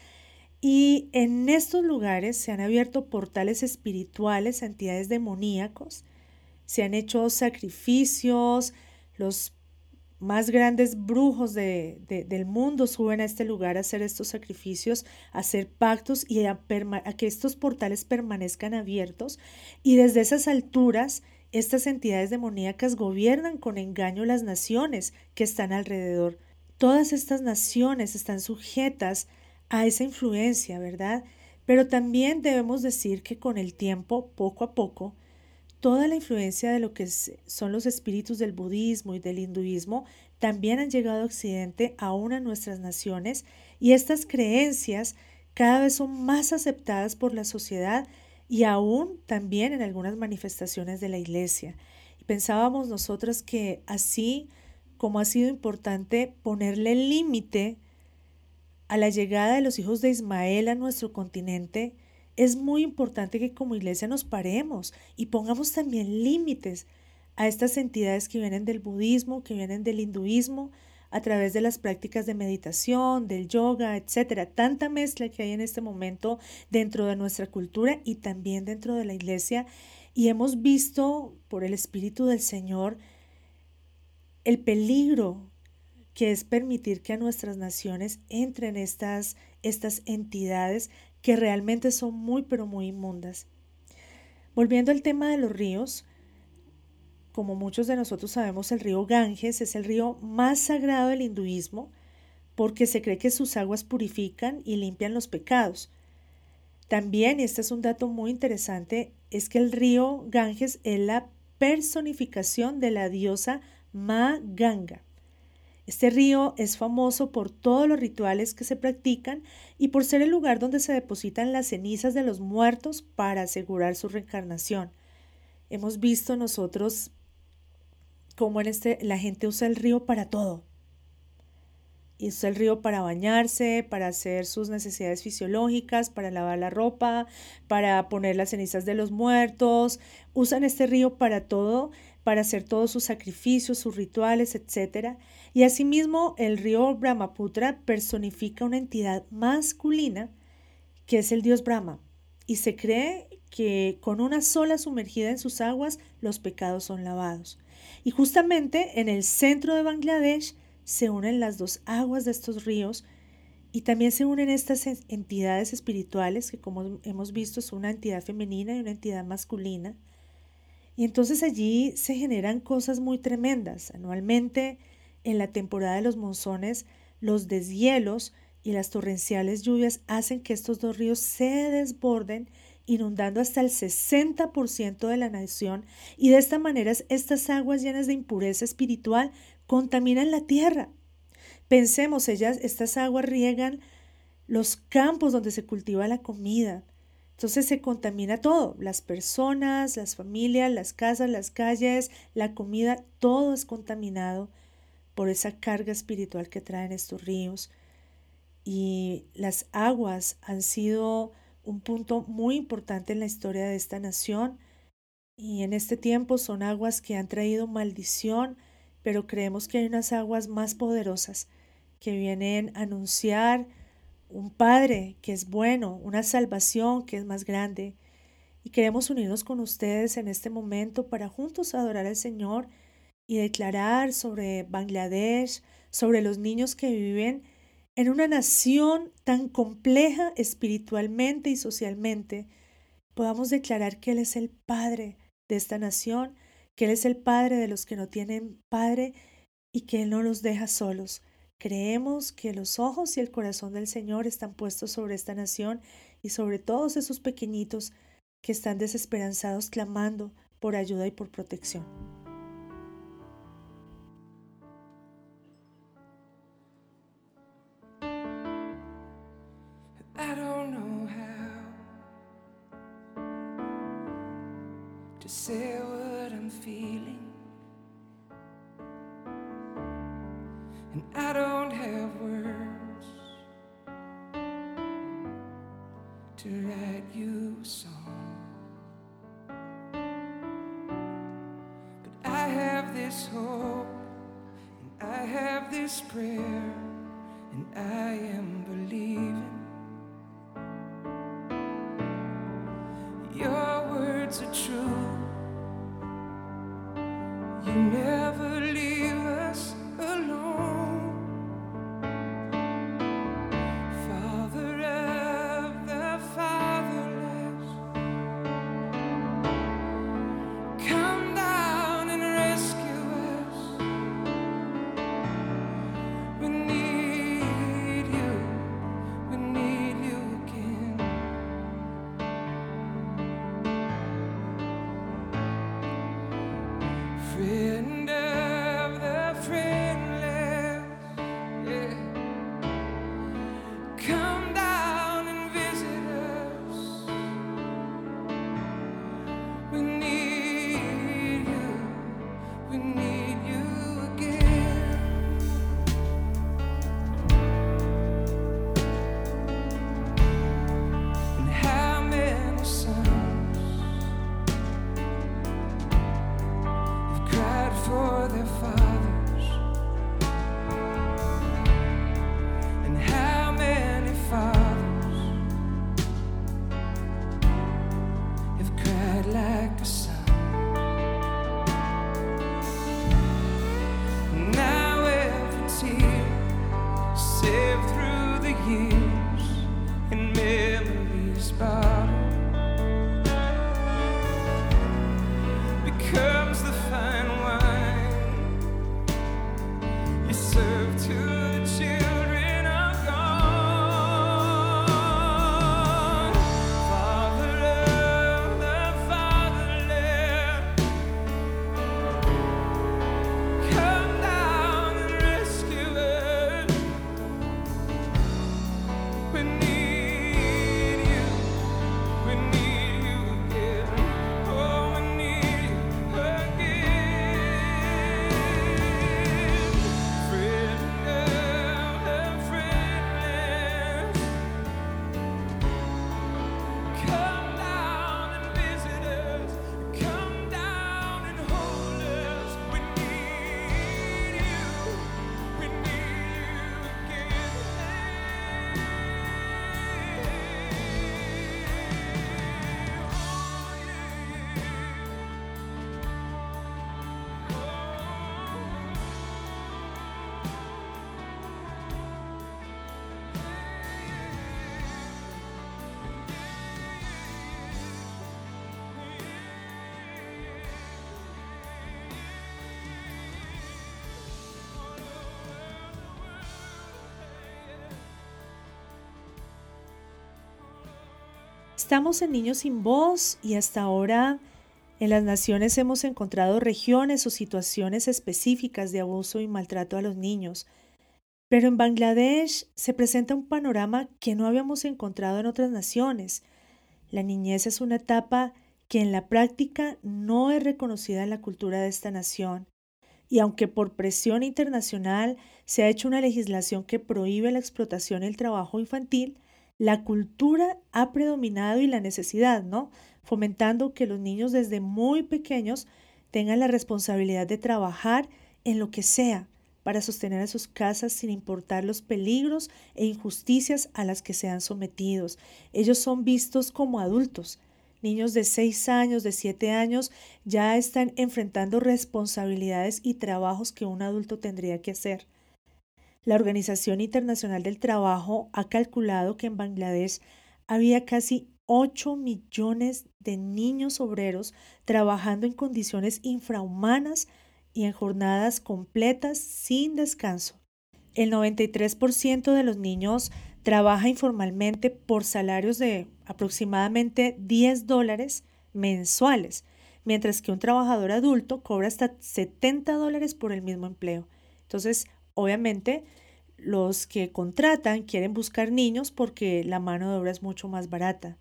Y en estos lugares se han abierto portales espirituales entidades demoníacos. Se han hecho sacrificios, los más grandes brujos de, del mundo suben a este lugar a hacer estos sacrificios, a hacer pactos y a que estos portales permanezcan abiertos. Y desde esas alturas, estas entidades demoníacas gobiernan con engaño las naciones que están alrededor. Todas estas naciones están sujetas a esa influencia, ¿verdad? Pero también debemos decir que con el tiempo, poco a poco, toda la influencia de lo que son los espíritus del budismo y del hinduismo también han llegado a Occidente, aún a nuestras naciones, y estas creencias cada vez son más aceptadas por la sociedad y aún también en algunas manifestaciones de la iglesia. Y pensábamos nosotras que así como ha sido importante ponerle límite a la llegada de los hijos de Ismael a nuestro continente, es muy importante que como iglesia nos paremos y pongamos también límites a estas entidades que vienen del budismo, que vienen del hinduismo, a través de las prácticas de meditación, del yoga, etcétera. Tanta mezcla que hay en este momento dentro de nuestra cultura y también dentro de la iglesia. Y hemos visto por el Espíritu del Señor el peligro que es permitir que a nuestras naciones entren estas, estas entidades que realmente son muy, pero muy inmundas. Volviendo al tema de los ríos, como muchos de nosotros sabemos, el río Ganges es el río más sagrado del hinduismo porque se cree que sus aguas purifican y limpian los pecados. También, y este es un dato muy interesante, es que el río Ganges es la personificación de la diosa Ma Ganga. Este río es famoso por todos los rituales que se practican y por ser el lugar donde se depositan las cenizas de los muertos para asegurar su reencarnación. Hemos visto nosotros cómo en este la gente usa el río para todo. Usa el río para bañarse, para hacer sus necesidades fisiológicas, para lavar la ropa, para poner las cenizas de los muertos. Usan este río para todo, para hacer todos sus sacrificios, sus rituales, etc. Y asimismo, el río Brahmaputra personifica una entidad masculina que es el dios Brahma. Y se cree que con una sola sumergida en sus aguas los pecados son lavados. Y justamente en el centro de Bangladesh se unen las dos aguas de estos ríos y también se unen estas entidades espirituales que como hemos visto es una entidad femenina y una entidad masculina y entonces allí se generan cosas muy tremendas. Anualmente, en la temporada de los monzones, los deshielos y las torrenciales lluvias hacen que estos dos ríos se desborden, inundando hasta el 60% de la nación, y de esta manera estas aguas llenas de impureza espiritual contaminan la tierra. Pensemos, ellas, estas aguas riegan los campos donde se cultiva la comida. Entonces se contamina todo, las personas, las familias, las casas, las calles, la comida, todo es contaminado por esa carga espiritual que traen estos ríos. Y las aguas han sido un punto muy importante en la historia de esta nación. Y en este tiempo son aguas que han traído maldición, pero creemos que hay unas aguas más poderosas que vienen a anunciar un Padre que es bueno, una salvación que es más grande. Y queremos unirnos con ustedes en este momento para juntos adorar al Señor y declarar sobre Bangladesh, sobre los niños que viven en una nación tan compleja espiritualmente y socialmente, podamos declarar que Él es el Padre de esta nación, que Él es el Padre de los que no tienen Padre y que Él no los deja solos. Creemos que los ojos y el corazón del Señor están puestos sobre esta nación y sobre todos esos pequeñitos que están desesperanzados clamando por ayuda y por protección. say what I'm feeling. And I don't have words to write you a song. But I have this hope and I have this prayer. Estamos en Niños sin Voz y hasta ahora en las naciones hemos encontrado regiones o situaciones específicas de abuso y maltrato a los niños. Pero en Bangladesh se presenta un panorama que no habíamos encontrado en otras naciones. La niñez es una etapa que en la práctica no es reconocida en la cultura de esta nación. Y aunque por presión internacional se ha hecho una legislación que prohíbe la explotación y el trabajo infantil, la cultura ha predominado y la necesidad, ¿no? Fomentando que los niños desde muy pequeños tengan la responsabilidad de trabajar en lo que sea para sostener a sus casas sin importar los peligros e injusticias a las que sean sometidos. Ellos son vistos como adultos. Niños de 6 años, de 7 años, ya están enfrentando responsabilidades y trabajos que un adulto tendría que hacer. La Organización Internacional del Trabajo ha calculado que en Bangladesh había casi 8 millones de niños obreros trabajando en condiciones infrahumanas y en jornadas completas sin descanso. El 93% de los niños trabaja informalmente por salarios de aproximadamente 10 dólares mensuales, mientras que un trabajador adulto cobra hasta 70 dólares por el mismo empleo. Entonces, Obviamente, los que contratan quieren buscar niños porque la mano de obra es mucho más barata.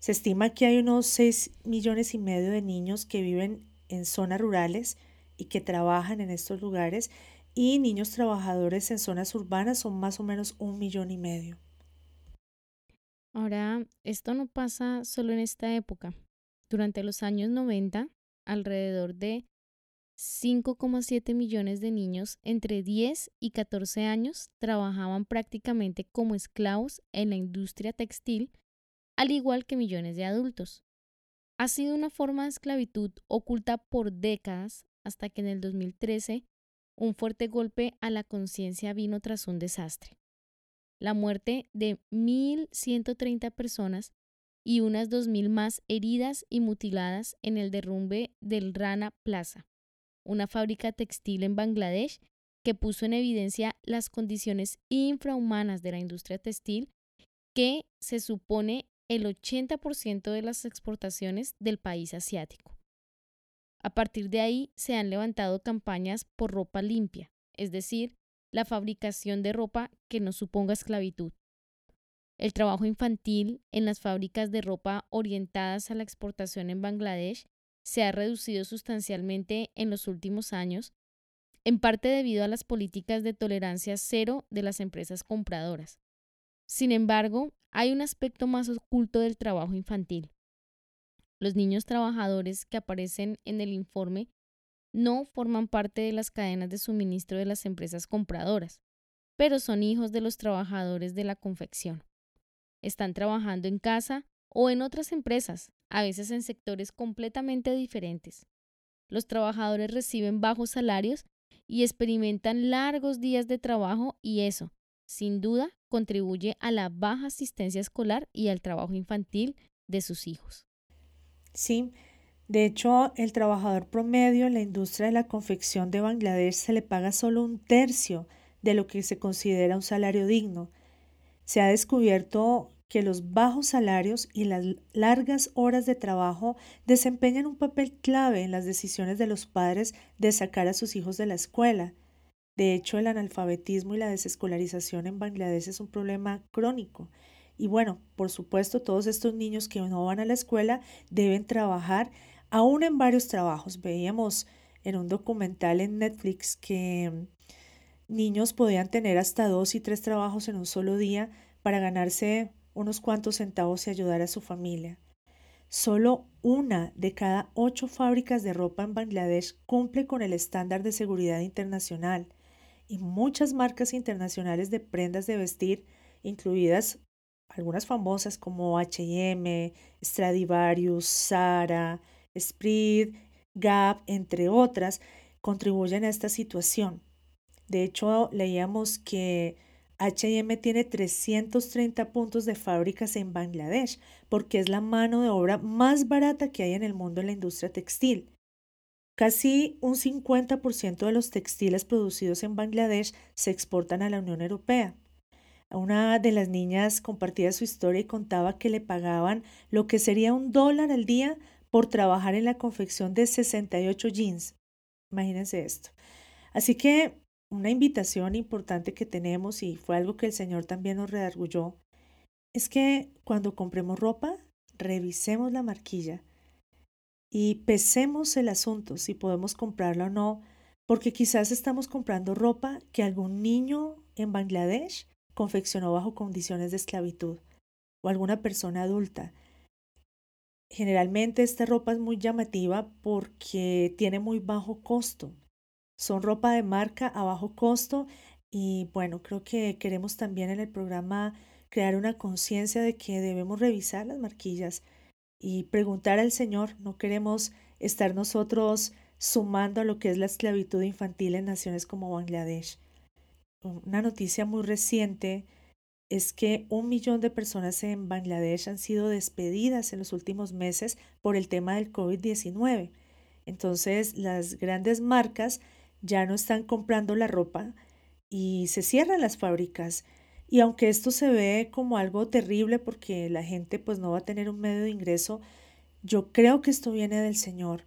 Se estima que hay unos 6 millones y medio de niños que viven en zonas rurales y que trabajan en estos lugares y niños trabajadores en zonas urbanas son más o menos un millón y medio. Ahora, esto no pasa solo en esta época. Durante los años 90, alrededor de 5,7 millones de niños entre 10 y 14 años trabajaban prácticamente como esclavos en la industria textil, al igual que millones de adultos. Ha sido una forma de esclavitud oculta por décadas hasta que en el 2013 un fuerte golpe a la conciencia vino tras un desastre. La muerte de 1.130 personas y unas 2.000 más heridas y mutiladas en el derrumbe del Rana Plaza, una fábrica textil en Bangladesh que puso en evidencia las condiciones infrahumanas de la industria textil que se supone el 80% de las exportaciones del país asiático. A partir de ahí se han levantado campañas por ropa limpia, es decir, la fabricación de ropa que no suponga esclavitud. El trabajo infantil en las fábricas de ropa orientadas a la exportación en Bangladesh se ha reducido sustancialmente en los últimos años, en parte debido a las políticas de tolerancia cero de las empresas compradoras. Sin embargo, hay un aspecto más oculto del trabajo infantil. Los niños trabajadores que aparecen en el informe no forman parte de las cadenas de suministro de las empresas compradoras, pero son hijos de los trabajadores de la confección. Están trabajando en casa o en otras empresas, a veces en sectores completamente diferentes. Los trabajadores reciben bajos salarios y experimentan largos días de trabajo y eso, sin duda, contribuye a la baja asistencia escolar y al trabajo infantil de sus hijos. Sí, de hecho, el trabajador promedio en la industria de la confección de Bangladesh se le paga solo un tercio de lo que se considera un salario digno. Se ha descubierto que los bajos salarios y las largas horas de trabajo desempeñan un papel clave en las decisiones de los padres de sacar a sus hijos de la escuela. De hecho, el analfabetismo y la desescolarización en Bangladesh es un problema crónico. Y bueno, por supuesto, todos estos niños que no van a la escuela deben trabajar aún en varios trabajos. Veíamos en un documental en Netflix que niños podían tener hasta dos y tres trabajos en un solo día para ganarse unos cuantos centavos y ayudar a su familia. Solo una de cada ocho fábricas de ropa en Bangladesh cumple con el estándar de seguridad internacional y muchas marcas internacionales de prendas de vestir, incluidas algunas famosas como HM, Stradivarius, Zara, Speed, Gap, entre otras, contribuyen a esta situación. De hecho, leíamos que HM tiene 330 puntos de fábricas en Bangladesh porque es la mano de obra más barata que hay en el mundo en la industria textil. Casi un 50% de los textiles producidos en Bangladesh se exportan a la Unión Europea. Una de las niñas compartía su historia y contaba que le pagaban lo que sería un dólar al día por trabajar en la confección de 68 jeans. Imagínense esto. Así que una invitación importante que tenemos y fue algo que el Señor también nos redargulló es que cuando compremos ropa, revisemos la marquilla y pesemos el asunto si podemos comprarla o no, porque quizás estamos comprando ropa que algún niño en Bangladesh confeccionó bajo condiciones de esclavitud o alguna persona adulta. Generalmente esta ropa es muy llamativa porque tiene muy bajo costo. Son ropa de marca a bajo costo y bueno, creo que queremos también en el programa crear una conciencia de que debemos revisar las marquillas y preguntar al Señor. No queremos estar nosotros sumando a lo que es la esclavitud infantil en naciones como Bangladesh. Una noticia muy reciente es que un millón de personas en Bangladesh han sido despedidas en los últimos meses por el tema del COVID-19. Entonces las grandes marcas ya no están comprando la ropa y se cierran las fábricas. Y aunque esto se ve como algo terrible porque la gente pues no va a tener un medio de ingreso, yo creo que esto viene del Señor,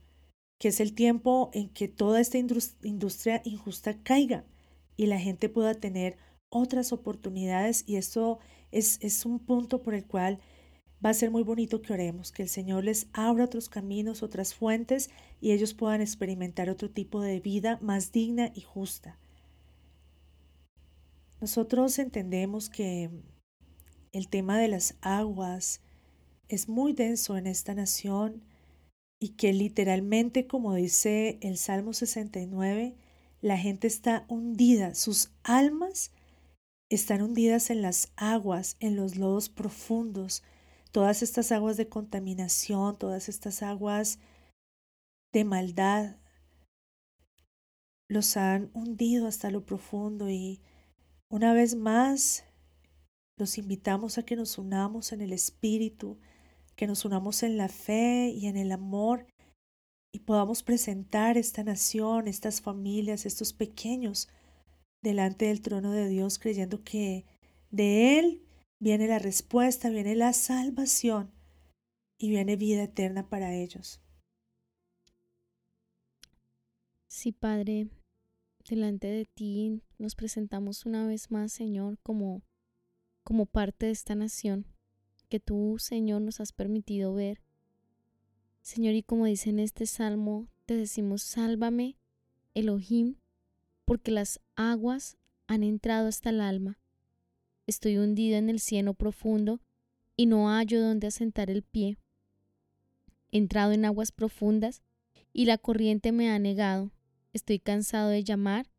que es el tiempo en que toda esta industria injusta caiga y la gente pueda tener otras oportunidades y esto es, es un punto por el cual va a ser muy bonito que oremos, que el Señor les abra otros caminos, otras fuentes y ellos puedan experimentar otro tipo de vida más digna y justa. Nosotros entendemos que el tema de las aguas es muy denso en esta nación y que literalmente, como dice el Salmo 69, la gente está hundida, sus almas están hundidas en las aguas, en los lodos profundos, todas estas aguas de contaminación, todas estas aguas de maldad, los han hundido hasta lo profundo y una vez más los invitamos a que nos unamos en el Espíritu, que nos unamos en la fe y en el amor y podamos presentar esta nación, estas familias, estos pequeños delante del trono de Dios creyendo que de Él viene la respuesta, viene la salvación y viene vida eterna para ellos. Sí, Padre, delante de ti nos presentamos una vez más, Señor, como, como parte de esta nación que tú, Señor, nos has permitido ver Señor, y como dice en este salmo, te decimos, sálvame, Elohim, porque las aguas han entrado hasta el alma. Estoy hundido en el cieno profundo y no hallo donde asentar el pie. Entrado en aguas profundas y la corriente me ha negado. Estoy cansado de llamar,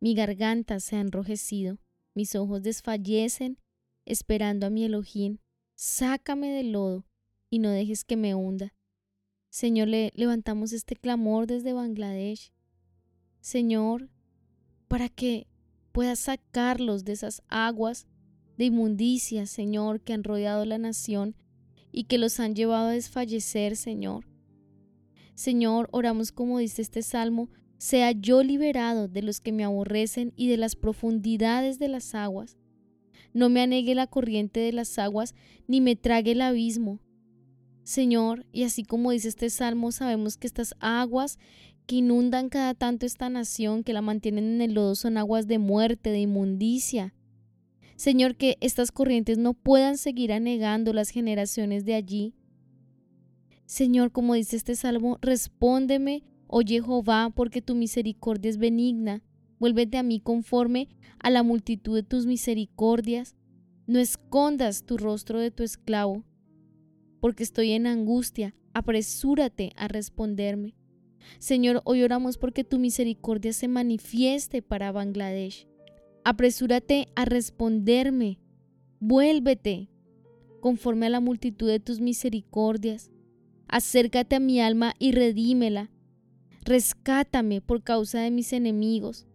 mi garganta se ha enrojecido, mis ojos desfallecen esperando a mi Elohim. Sácame del lodo y no dejes que me hunda. Señor, le levantamos este clamor desde Bangladesh. Señor, para que puedas sacarlos de esas aguas de inmundicia, Señor, que han rodeado la nación y que los han llevado a desfallecer, Señor. Señor, oramos como dice este salmo, sea yo liberado de los que me aborrecen y de las profundidades de las aguas. No me anegue la corriente de las aguas, ni me trague el abismo. Señor, y así como dice este salmo, sabemos que estas aguas que inundan cada tanto esta nación, que la mantienen en el lodo, son aguas de muerte, de inmundicia. Señor, que estas corrientes no puedan seguir anegando las generaciones de allí. Señor, como dice este salmo, respóndeme, oye Jehová, porque tu misericordia es benigna. Vuélvete a mí conforme a la multitud de tus misericordias. No escondas tu rostro de tu esclavo porque estoy en angustia, apresúrate a responderme. Señor, hoy oramos porque tu misericordia se manifieste para Bangladesh. Apresúrate a responderme. Vuélvete conforme a la multitud de tus misericordias. Acércate a mi alma y redímela. Rescátame por causa de mis enemigos.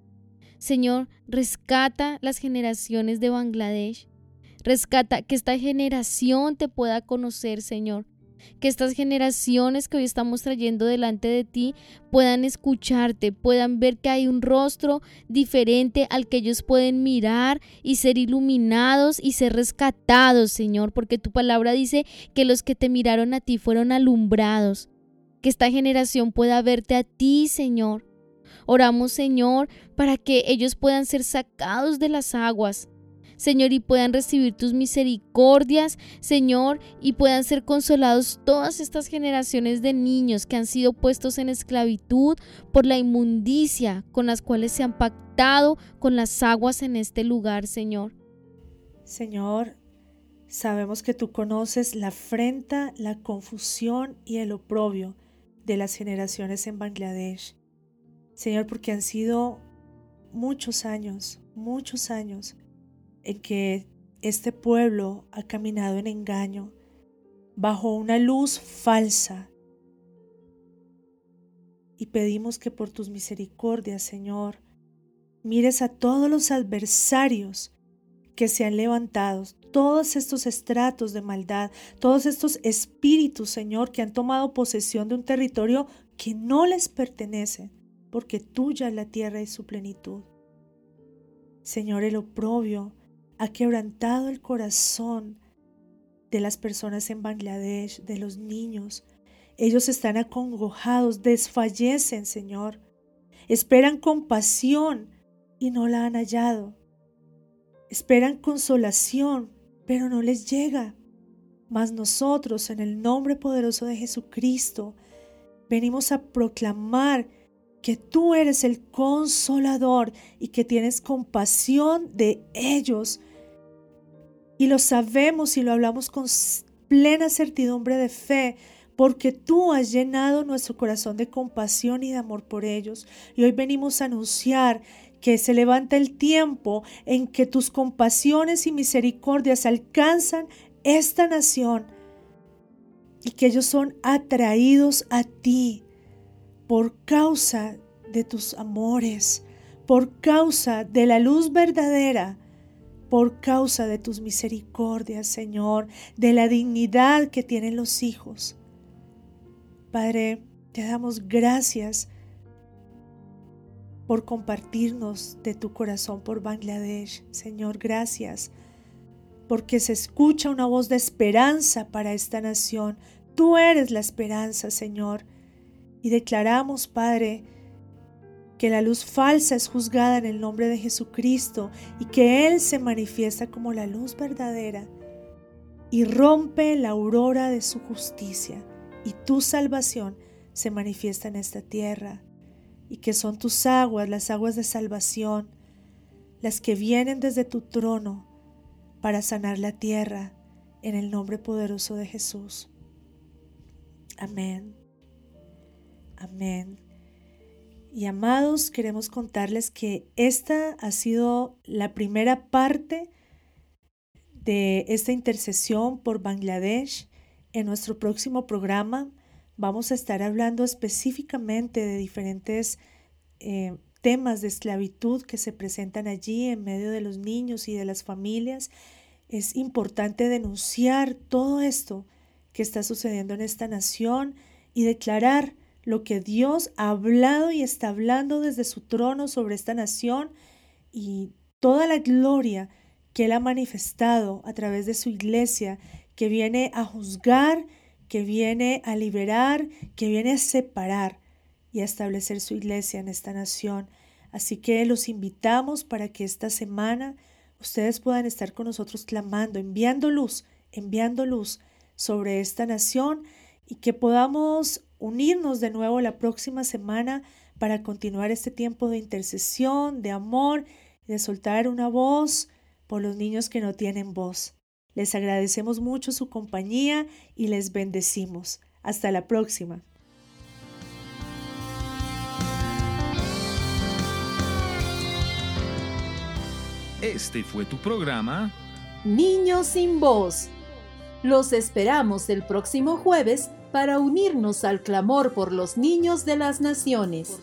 Señor, rescata las generaciones de Bangladesh. Rescata que esta generación te pueda conocer, Señor. Que estas generaciones que hoy estamos trayendo delante de ti puedan escucharte, puedan ver que hay un rostro diferente al que ellos pueden mirar y ser iluminados y ser rescatados, Señor, porque tu palabra dice que los que te miraron a ti fueron alumbrados, que esta generación pueda verte a ti, Señor. Oramos, Señor, para que ellos puedan ser sacados de las aguas, Señor, y puedan recibir tus misericordias, Señor, y puedan ser consolados todas estas generaciones de niños que han sido puestos en esclavitud por la inmundicia con las cuales se han pactado con las aguas en este lugar, Señor. Señor, sabemos que tú conoces la afrenta, la confusión y el oprobio de las generaciones en Bangladesh. Señor, porque han sido muchos años, muchos años en que este pueblo ha caminado en engaño, bajo una luz falsa. Y pedimos que por tus misericordias, Señor, mires a todos los adversarios que se han levantado, todos estos estratos de maldad, todos estos espíritus, Señor, que han tomado posesión de un territorio que no les pertenece, porque tuya la tierra y su plenitud. Señor, el oprobio, ha quebrantado el corazón de las personas en Bangladesh, de los niños. Ellos están acongojados, desfallecen, Señor. Esperan compasión y no la han hallado. Esperan consolación, pero no les llega. Mas nosotros, en el nombre poderoso de Jesucristo, venimos a proclamar que tú eres el consolador y que tienes compasión de ellos. Y lo sabemos y lo hablamos con plena certidumbre de fe, porque tú has llenado nuestro corazón de compasión y de amor por ellos. Y hoy venimos a anunciar que se levanta el tiempo en que tus compasiones y misericordias alcanzan esta nación y que ellos son atraídos a ti por causa de tus amores, por causa de la luz verdadera, por causa de tus misericordias, Señor, de la dignidad que tienen los hijos. Padre, te damos gracias por compartirnos de tu corazón por Bangladesh. Señor, gracias porque se escucha una voz de esperanza para esta nación. Tú eres la esperanza, Señor. Y declaramos, Padre, que la luz falsa es juzgada en el nombre de Jesucristo y que Él se manifiesta como la luz verdadera y rompe la aurora de su justicia y tu salvación se manifiesta en esta tierra y que son tus aguas, las aguas de salvación, las que vienen desde tu trono para sanar la tierra en el nombre poderoso de Jesús. Amén. Amén. Y amados, queremos contarles que esta ha sido la primera parte de esta intercesión por Bangladesh. En nuestro próximo programa vamos a estar hablando específicamente de diferentes eh, temas de esclavitud que se presentan allí en medio de los niños y de las familias. Es importante denunciar todo esto que está sucediendo en esta nación y declarar lo que Dios ha hablado y está hablando desde su trono sobre esta nación y toda la gloria que Él ha manifestado a través de su iglesia, que viene a juzgar, que viene a liberar, que viene a separar y a establecer su iglesia en esta nación. Así que los invitamos para que esta semana ustedes puedan estar con nosotros clamando, enviando luz, enviando luz sobre esta nación y que podamos unirnos de nuevo la próxima semana para continuar este tiempo de intercesión, de amor y de soltar una voz por los niños que no tienen voz. Les agradecemos mucho su compañía y les bendecimos. Hasta la próxima. Este fue tu programa Niños sin voz. Los esperamos el próximo jueves para unirnos al clamor por los niños de las naciones.